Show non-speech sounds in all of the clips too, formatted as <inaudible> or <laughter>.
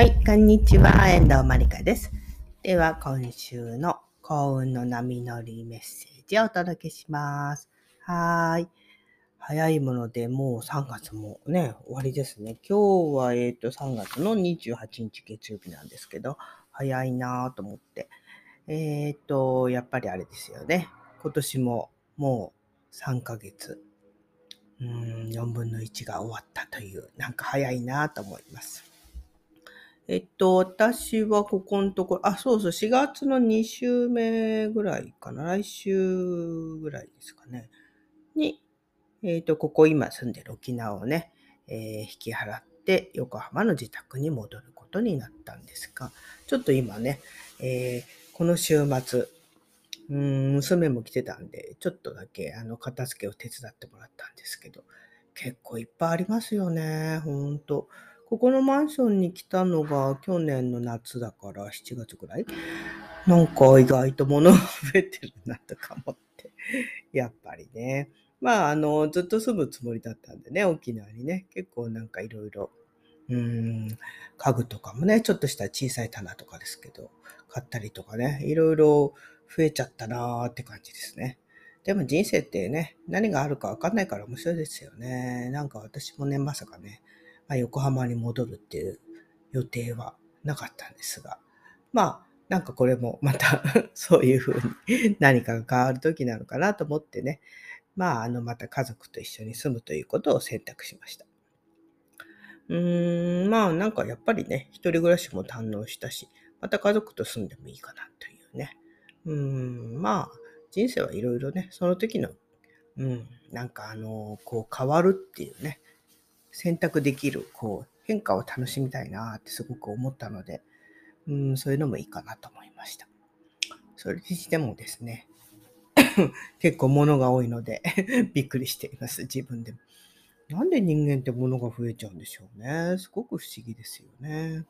はい、こんにちは。遠藤まりかです。では、今週の幸運の波乗りメッセージをお届けします。はーい。早いもので、もう3月もね、終わりですね。今日は、えっ、と、3月の28日月曜日なんですけど、早いなぁと思って。えっ、と、やっぱりあれですよね。今年ももう3ヶ月、うーん、4分の1が終わったという、なんか早いなぁと思います。えっと、私はここのところ、あ、そうそう、4月の2週目ぐらいかな、来週ぐらいですかね、に、えっと、ここ今住んでる沖縄をね、えー引き払って横浜の自宅に戻ることになったんですが、ちょっと今ね、えーこの週末、娘も来てたんで、ちょっとだけあの片付けを手伝ってもらったんですけど、結構いっぱいありますよね、ほんと。ここのマンションに来たのが去年の夏だから7月ぐらい？なんか意外と物が増えてるなとか思って。やっぱりね。まあ、あの、ずっと住むつもりだったんでね、沖縄にね。結構なんかいろいろ、うん、家具とかもね、ちょっとした小さい棚とかですけど、買ったりとかね、いろいろ増えちゃったなーって感じですね。でも人生ってね、何があるかわかんないから面白いですよね。なんか私もね、まさかね、あ、横浜に戻るっていう予定はなかったんですが、まあ、なんかこれもまた <laughs> そういうふうに何かが変わる時なのかなと思ってね、まあ、あの、また家族と一緒に住むということを選択しました。うーん、まあ、なんかやっぱりね、一人暮らしも堪能したし、また家族と住んでもいいかなというね。うーん、まあ、人生はいろいろね、その時の、うん、なんかあの、こう変わるっていうね、選択できる、こう、変化を楽しみたいなってすごく思ったので、うん、そういうのもいいかなと思いました。それにしてもですね、<coughs> 結構物が多いので <laughs> びっくりしています、自分でも。なんで人間って物が増えちゃうんでしょうね。すごく不思議ですよね。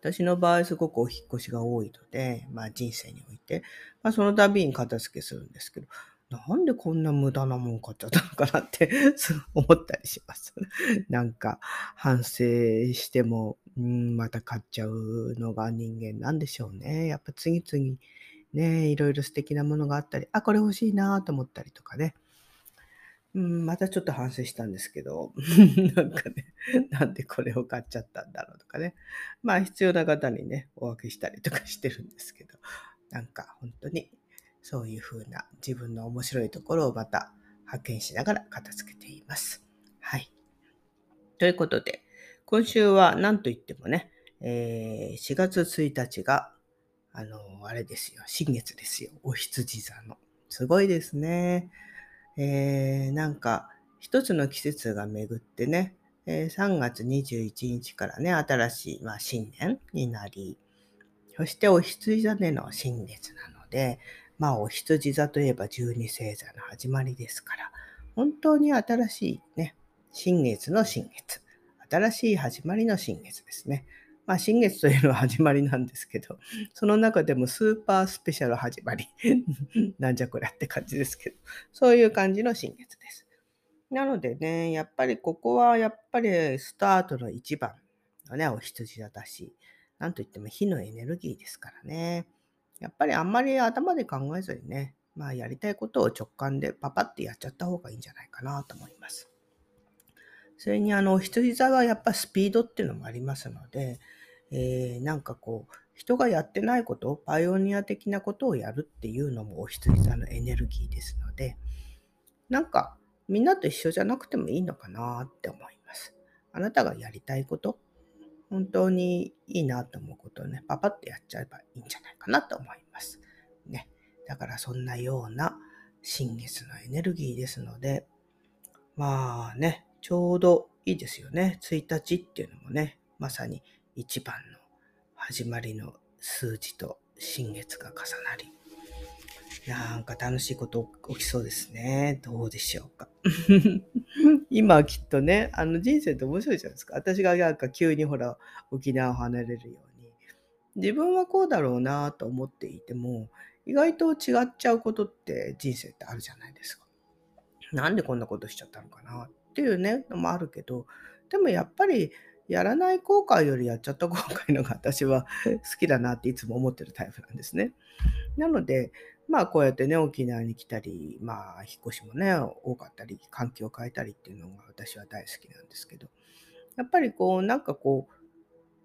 私の場合、すごくお引っ越しが多いので、まあ人生において、まあその度に片付けするんですけど、なんでこんな無駄なもん買っちゃったのかなって <laughs> 思ったりします。<laughs> なんか反省しても、うん、また買っちゃうのが人間なんでしょうね。やっぱ次々ね、いろいろ素敵なものがあったり、あ、これ欲しいなと思ったりとかね。うん、またちょっと反省したんですけど、<laughs> なんかね、なんでこれを買っちゃったんだろうとかね。まあ必要な方にね、お分けしたりとかしてるんですけど、なんか本当にそういう風な自分の面白いところをまた発見しながら片付けています。はい。ということで、今週は何と言ってもね、えー4月1日が、あの、あれですよ、新月ですよ、お羊座の。すごいですね。えーなんか、一つの季節が巡ってね、えー3月21日からね、新しい、まあ、新年になり、そしてお羊座での新月なので、まあ、お羊座といえば十二星座の始まりですから、本当に新しいね、新月の新月。新しい始まりの新月ですね。まあ、新月というのは始まりなんですけど、その中でもスーパースペシャル始まり。<laughs> なんじゃこりゃって感じですけど、そういう感じの新月です。なのでね、やっぱりここはやっぱりスタートの一番のね、お羊座だし、なんといっても火のエネルギーですからね。やっぱりあんまり頭で考えずにね、まあやりたいことを直感でパパってやっちゃった方がいいんじゃないかなと思います。それにあの、お羊座はやっぱスピードっていうのもありますので、えーなんかこう、人がやってないこと、パイオニア的なことをやるっていうのもお羊座のエネルギーですので、なんかみんなと一緒じゃなくてもいいのかなって思います。あなたがやりたいこと、本当にいいなと思うことをね、パパってやっちゃえばいいんじゃないかなと思います。ね。だからそんなような新月のエネルギーですので、まあね、ちょうどいいですよね。1日っていうのもね、まさに一番の始まりの数字と新月が重なり、なんか楽しいこと起きそうですね。どうでしょうか。<laughs> 今きっとね、あの人生って面白いじゃないですか。私がなんか急にほら、沖縄を離れるように、自分はこうだろうなと思っていても、意外と違っちゃうことって人生ってあるじゃないですか。なんでこんなことしちゃったのかなっていうね、のもあるけど、でもやっぱりやらない後悔よりやっちゃった後悔のが私は好きだなっていつも思ってるタイプなんですね。なので、まあこうやってね、沖縄に来たり、まあ引っ越しもね、多かったり、環境を変えたりっていうのが私は大好きなんですけど、やっぱりこう、なんかこ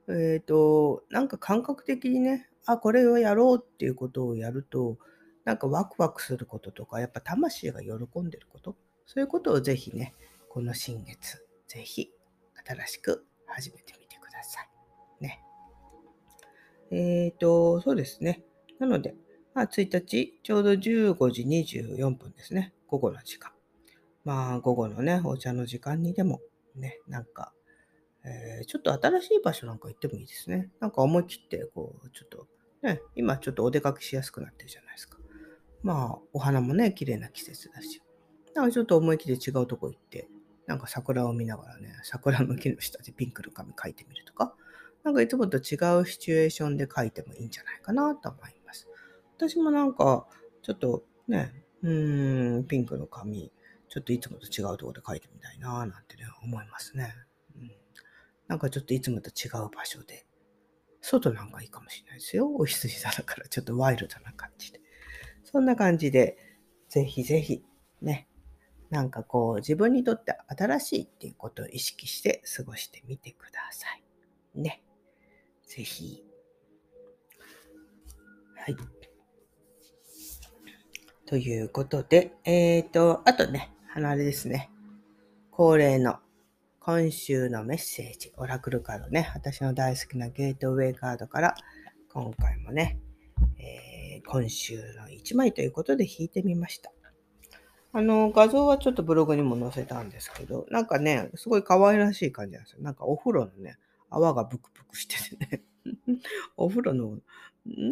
う、えっ、ー、と、なんか感覚的にね、あ、これをやろうっていうことをやると、なんかワクワクすることとか、やっぱ魂が喜んでること、そういうことをぜひね、この新月、ぜひ新しく始めてみてください。ね。えっ、ー、と、そうですね。なので、まあ、1日、ちょうど15時24分ですね。午後の時間。まあ、午後のね、お茶の時間にでも、ね、なんか、えー、ちょっと新しい場所なんか行ってもいいですね。なんか思い切って、こう、ちょっと、ね、今ちょっとお出かけしやすくなってるじゃないですか。まあ、お花もね、綺麗な季節だし。なんかちょっと思い切って違うとこ行って、なんか桜を見ながらね、桜の木の下でピンクの紙描いてみるとか、なんかいつもと違うシチュエーションで描いてもいいんじゃないかなと思います。私もなんか、ちょっとね、うーん、ピンクの紙、ちょっといつもと違うところで描いてみたいななんてね、思いますね。うん。なんかちょっといつもと違う場所で、外なんかいいかもしれないですよ。お羊座だからちょっとワイルドな感じで。そんな感じで、ぜひぜひね、なんかこう自分にとって新しいっていうことを意識して過ごしてみてください。ね。ぜひ。はい。ということで、えっ、ー、と、あとね、あれですね。恒例の今週のメッセージ、オラクルカードね。私の大好きなゲートウェイカードから、今回もね、えー、今週の1枚ということで引いてみました。あの、画像はちょっとブログにも載せたんですけど、なんかね、すごい可愛らしい感じなんですよ。なんかお風呂のね、泡がブクブクしててね。<laughs> お風呂の、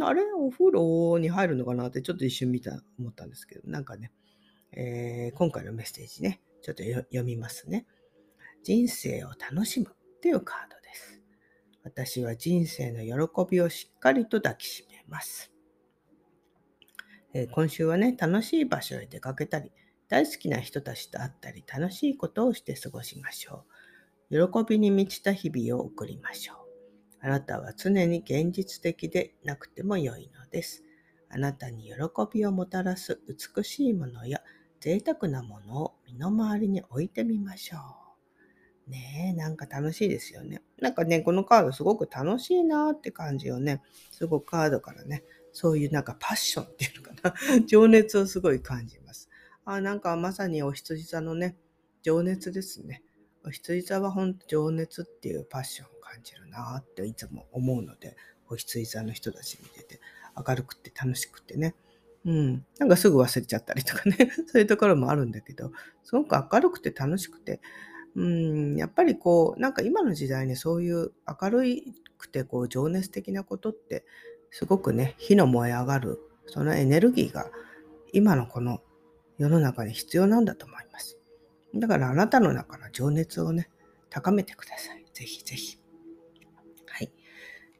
あれお風呂に入るのかなってちょっと一瞬見た、思ったんですけど、なんかね、えー、今回のメッセージね、ちょっと読みますね。人生を楽しむっていうカードです。私は人生の喜びをしっかりと抱きしめます。えー、今週はね、楽しい場所へ出かけたり、大好きな人たちと会ったり楽しいことをして過ごしましょう。喜びに満ちた日々を送りましょう。あなたは常に現実的でなくても良いのです。あなたに喜びをもたらす美しいものや贅沢なものを身の回りに置いてみましょう。ねえ、なんか楽しいですよね。なんかね、このカードすごく楽しいなって感じをね、すごくカードからね、そういうなんかパッションっていうのかな、<laughs> 情熱をすごい感じます。あなんかまさにお羊座のね、情熱ですね。お羊座は本当情熱っていうパッション感じるなっていつも思うので、お羊座の人たち見てて、明るくて楽しくてね。うん。なんかすぐ忘れちゃったりとかね、<laughs> そういうところもあるんだけど、すごく明るくて楽しくて、うん、やっぱりこう、なんか今の時代にそういう明るくてこう情熱的なことって、すごくね、火の燃え上がる、そのエネルギーが今のこの世の中に必要なんだと思います。だからあなたの中の情熱をね、高めてください。ぜひぜひ。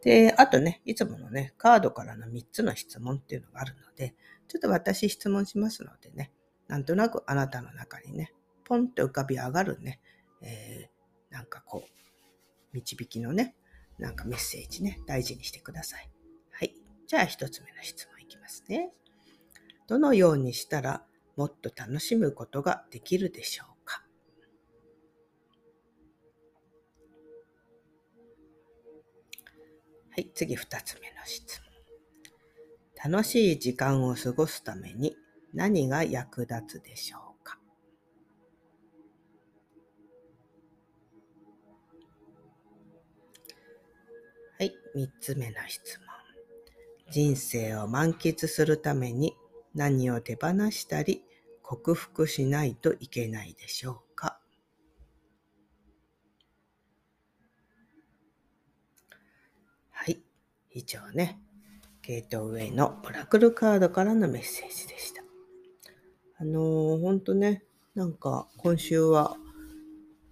で、あとね、いつものね、カードからの3つの質問っていうのがあるので、ちょっと私質問しますのでね、なんとなくあなたの中にね、ポンって浮かび上がるね、えー、なんかこう、導きのね、なんかメッセージね、大事にしてください。はい。じゃあ一つ目の質問いきますね。どのようにしたらもっと楽しむことができるでしょうか？はい、次2つ目の質問。楽しい時間を過ごすために何が役立つでしょうか？はい、3つ目の質問。人生を満喫するために何を手放したり克服しないといけないでしょうかはい。以上ね、ゲートウェイのオラクルカードからのメッセージでした。あのー、ほんとね、なんか今週は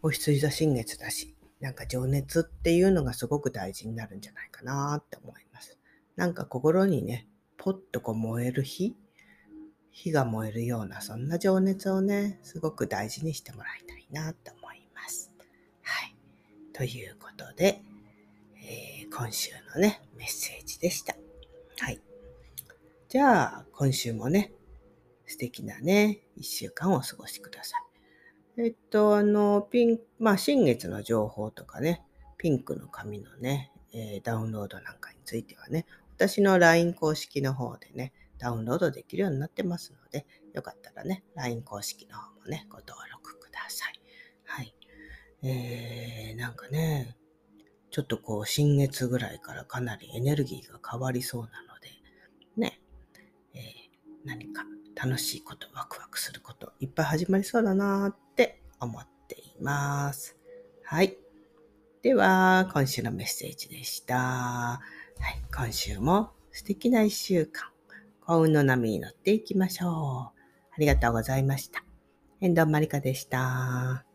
お羊座新月だし、なんか情熱っていうのがすごく大事になるんじゃないかなって思います。なんか心にね、ポッとこう燃える日火が燃えるような、そんな情熱をね、すごく大事にしてもらいたいなと思います。はい。ということで、今週のね、メッセージでした。はい。じゃあ、今週もね、素敵なね、一週間をお過ごしください。えっと、あの、ピン、まあ、新月の情報とかね、ピンクの紙のね、えー、ダウンロードなんかについてはね、私の LINE 公式の方でね、ダウンロードできるようになってますので、よかったらね、LINE 公式の方もね、ご登録ください。はい。えー、なんかね、ちょっとこう、新月ぐらいからかなりエネルギーが変わりそうなので、ね、えー、何か楽しいこと、ワクワクすること、いっぱい始まりそうだなって思っています。はい。では、今週のメッセージでした。はい、今週も素敵な一週間、幸運の波に乗っていきましょう。ありがとうございました。遠藤まりかでした。